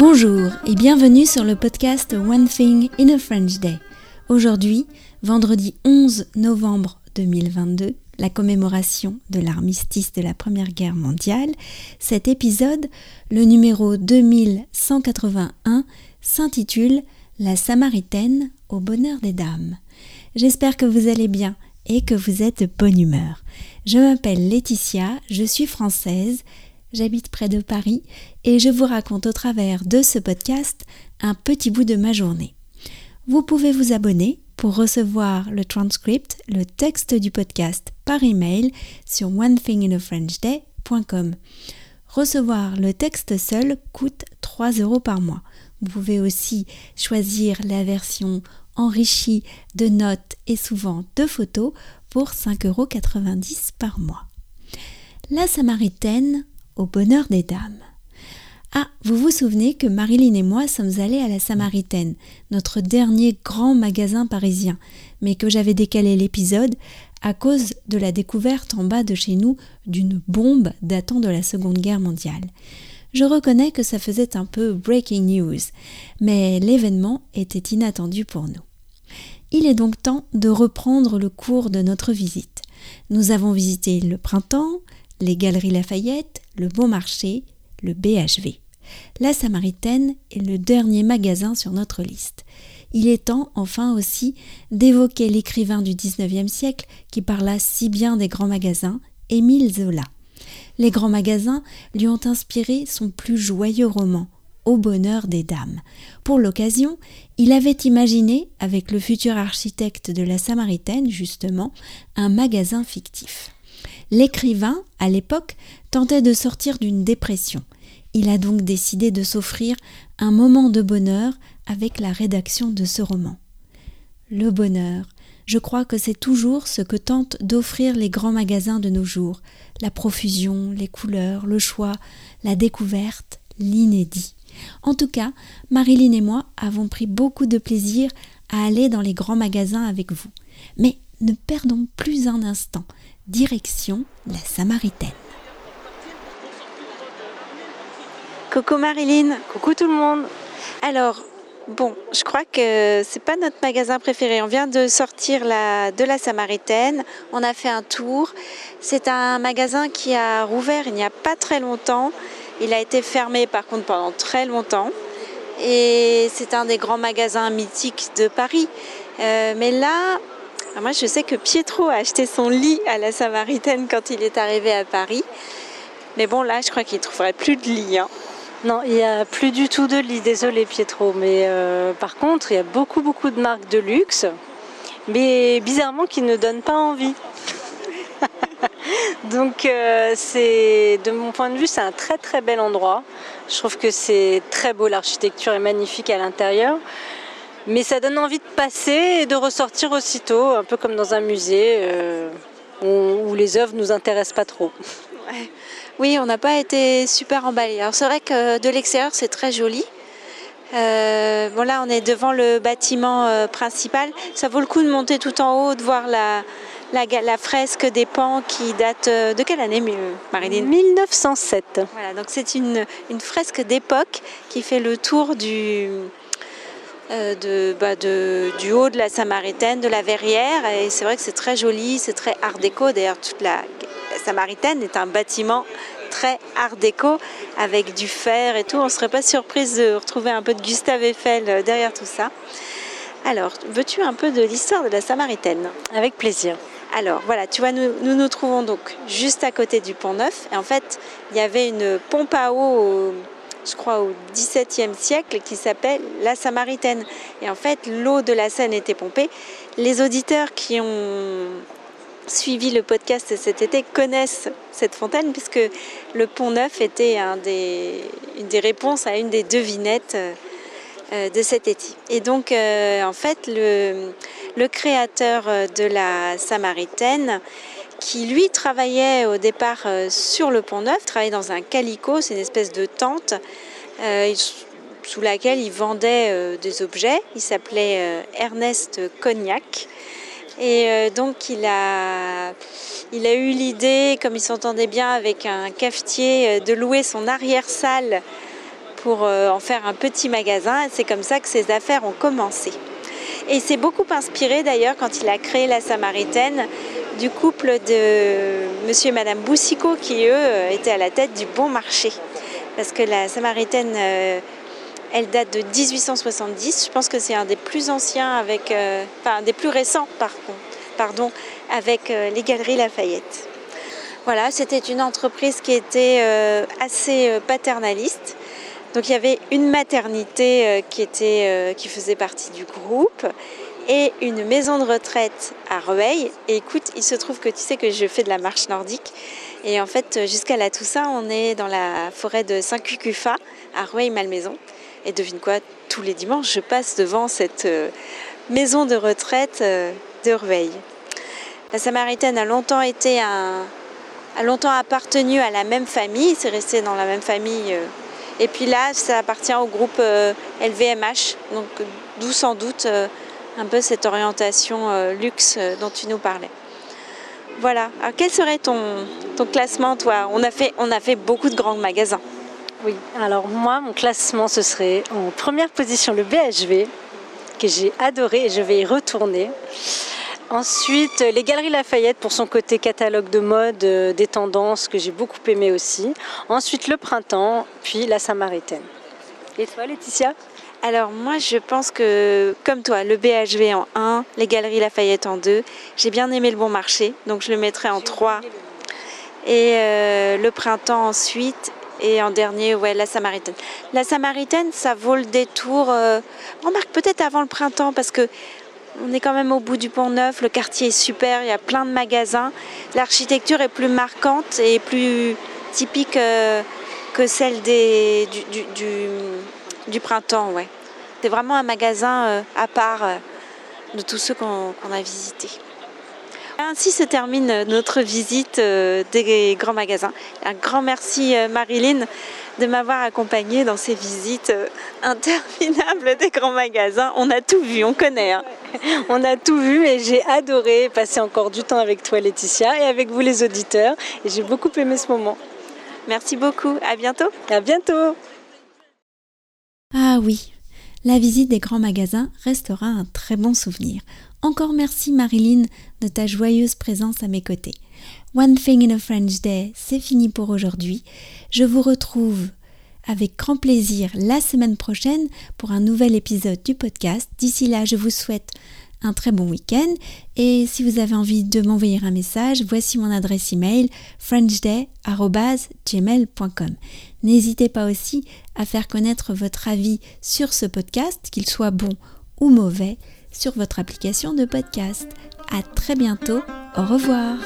Bonjour et bienvenue sur le podcast One Thing in a French Day. Aujourd'hui, vendredi 11 novembre 2022, la commémoration de l'armistice de la Première Guerre mondiale, cet épisode, le numéro 2181, s'intitule La Samaritaine au bonheur des dames. J'espère que vous allez bien et que vous êtes de bonne humeur. Je m'appelle Laetitia, je suis française, j'habite près de Paris et je vous raconte au travers de ce podcast un petit bout de ma journée. Vous pouvez vous abonner pour recevoir le transcript, le texte du podcast par email sur onethinginafrenchday.com. Recevoir le texte seul coûte 3 euros par mois. Vous pouvez aussi choisir la version enrichie de notes et souvent de photos pour 5,90 euros par mois. La Samaritaine bonheur des dames. Ah, vous vous souvenez que Marilyn et moi sommes allés à la Samaritaine, notre dernier grand magasin parisien, mais que j'avais décalé l'épisode à cause de la découverte en bas de chez nous d'une bombe datant de la Seconde Guerre mondiale. Je reconnais que ça faisait un peu breaking news, mais l'événement était inattendu pour nous. Il est donc temps de reprendre le cours de notre visite. Nous avons visité le printemps, les galeries Lafayette, le Bon Marché, le BHV. La Samaritaine est le dernier magasin sur notre liste. Il est temps, enfin aussi, d'évoquer l'écrivain du XIXe siècle qui parla si bien des grands magasins, Émile Zola. Les grands magasins lui ont inspiré son plus joyeux roman, Au bonheur des dames. Pour l'occasion, il avait imaginé, avec le futur architecte de la Samaritaine, justement, un magasin fictif. L'écrivain, à l'époque, tentait de sortir d'une dépression. Il a donc décidé de s'offrir un moment de bonheur avec la rédaction de ce roman. Le bonheur, je crois que c'est toujours ce que tentent d'offrir les grands magasins de nos jours, la profusion, les couleurs, le choix, la découverte, l'inédit. En tout cas, Marilyn et moi avons pris beaucoup de plaisir à aller dans les grands magasins avec vous. Mais ne perdons plus un instant. Direction la Samaritaine. Coucou Marilyn. Coucou tout le monde. Alors, bon, je crois que c'est pas notre magasin préféré. On vient de sortir la, de la Samaritaine. On a fait un tour. C'est un magasin qui a rouvert il n'y a pas très longtemps. Il a été fermé par contre pendant très longtemps. Et c'est un des grands magasins mythiques de Paris. Euh, mais là, moi je sais que Pietro a acheté son lit à la Samaritaine quand il est arrivé à Paris. Mais bon, là, je crois qu'il ne trouverait plus de lit. Hein. Non, il n'y a plus du tout de lit, désolé Pietro. Mais euh, par contre, il y a beaucoup, beaucoup de marques de luxe, mais bizarrement qui ne donnent pas envie. Donc, euh, c'est, de mon point de vue, c'est un très, très bel endroit. Je trouve que c'est très beau, l'architecture est magnifique à l'intérieur. Mais ça donne envie de passer et de ressortir aussitôt, un peu comme dans un musée euh, où, les œuvres nous intéressent pas trop. Oui, on n'a pas été super emballés. Alors c'est vrai que de l'extérieur c'est très joli. Euh, bon là on est devant le bâtiment euh, principal. Ça vaut le coup de monter tout en haut, de voir la, la, fresque des pans qui date euh, de quelle année, Marilyn? 1907. Voilà, donc c'est une, une fresque d'époque qui fait le tour du, de, bah de, du haut de la Samaritaine, de la Verrière. Et c'est vrai que c'est très joli, c'est très art déco. D'ailleurs, toute la Samaritaine est un bâtiment très art déco avec du fer et tout. On ne serait pas surprise de retrouver un peu de Gustave Eiffel euh, derrière tout ça. Alors, veux-tu un peu de l'histoire de la Samaritaine? Avec plaisir. Alors voilà, tu vois, nous, nous, trouvons donc juste à côté du pont Neuf. Et en fait, il y avait une pompe à eau, je crois au XVIIe siècle, qui s'appelle la Samaritaine. Et en fait, l'eau de la Seine était pompée. Les auditeurs qui ont suivi le podcast cet été connaissent cette fontaine puisque le pont neuf était un des, une des réponses à une des devinettes euh, de cet été. Et donc euh, en fait le, créateur de la Samaritaine qui lui travaillait au départ euh, sur le pont neuf, travaillait dans un calico, c'est une espèce de tente sous laquelle il vendait des objets. Il s'appelait Ernest Cognac. Et euh, donc il a, il a eu l'idée, comme il s'entendait bien avec un cafetier, euh, de louer son arrière-salle pour en faire un petit magasin. C'est comme ça que ses affaires ont commencé. Et il s'est beaucoup inspiré d'ailleurs quand il a créé la Samaritaine du couple de monsieur et madame Boussicot qui eux étaient à la tête du bon marché. Parce que la Samaritaine, euh, elle date de 1870. Je pense que c'est un des plus anciens avec, euh, enfin des plus récents par contre, pardon, avec euh, les Galeries Lafayette. Voilà, c'était une entreprise qui était assez paternaliste. Donc il y avait une maternité qui, était, qui faisait partie du groupe et une maison de retraite à Rueil. Écoute, il se trouve que tu sais que je fais de la marche nordique. Et en fait, jusqu'à la Toussaint, on est dans la forêt de Saint-Cucufa, à Rueil-Malmaison. Et devine quoi, tous les dimanches, je passe devant cette euh, maison de retraite euh, de Rueil. La Samaritaine a longtemps été a longtemps appartenu à la même famille, c'est resté dans la même famille. Euh. Et puis là, ça appartient au groupe LVMH, donc d'où sans doute un peu cette orientation euh, luxe euh, dont tu nous parlais. Voilà. Alors quel serait ton, ton classement, toi? On a, fait, on a fait beaucoup de grands magasins. Oui, alors moi, mon classement, ce serait en première position le BHV, que j'ai adoré et je vais y retourner. Ensuite, les Galeries Lafayette pour son côté catalogue de mode, euh, des tendances que j'ai beaucoup aimé aussi. Ensuite, le printemps, puis la Samaritaine. Et toi, Laetitia? Alors moi je pense que comme toi, le BHV en 1, les Galeries Lafayette en 2, j'ai bien aimé le bon marché, donc je le mettrai en 3. Et euh, le printemps ensuite, et en dernier, ouais, la Samaritaine. La Samaritaine, ça vaut le détour, euh, remarque peut-être avant le printemps, parce que on est quand même au bout du pont neuf, le quartier est super, il y a plein de magasins. L'architecture est plus marquante et plus typique euh, que celle des, du, printemps, ouais. C'est vraiment un magasin euh, à part euh, de tous ceux qu'on a visités. Ainsi se termine notre visite euh, des grands magasins. Un grand merci Marilyn de m'avoir accompagnée dans ces visites interminables des grands magasins. On a tout vu, on connaît. Hein. On a tout vu et j'ai adoré passer encore du temps avec toi Laetitia et avec vous les auditeurs. Et j'ai beaucoup aimé ce moment. Merci beaucoup. À bientôt. À bientôt. Ah oui, la visite des grands magasins restera un très bon souvenir. Encore merci Marilyn de ta joyeuse présence à mes côtés. One Thing in a French Day, c'est fini pour aujourd'hui. Je vous retrouve avec grand plaisir la semaine prochaine pour un nouvel épisode du podcast. D'ici là, je vous souhaite un très bon week-end et si vous avez envie de m'envoyer un message, voici mon adresse email frenchday@gmail.com. N'hésitez pas aussi à faire connaître votre avis sur ce podcast, qu'il soit bon ou mauvais, sur votre application de podcast. À très bientôt. Au revoir.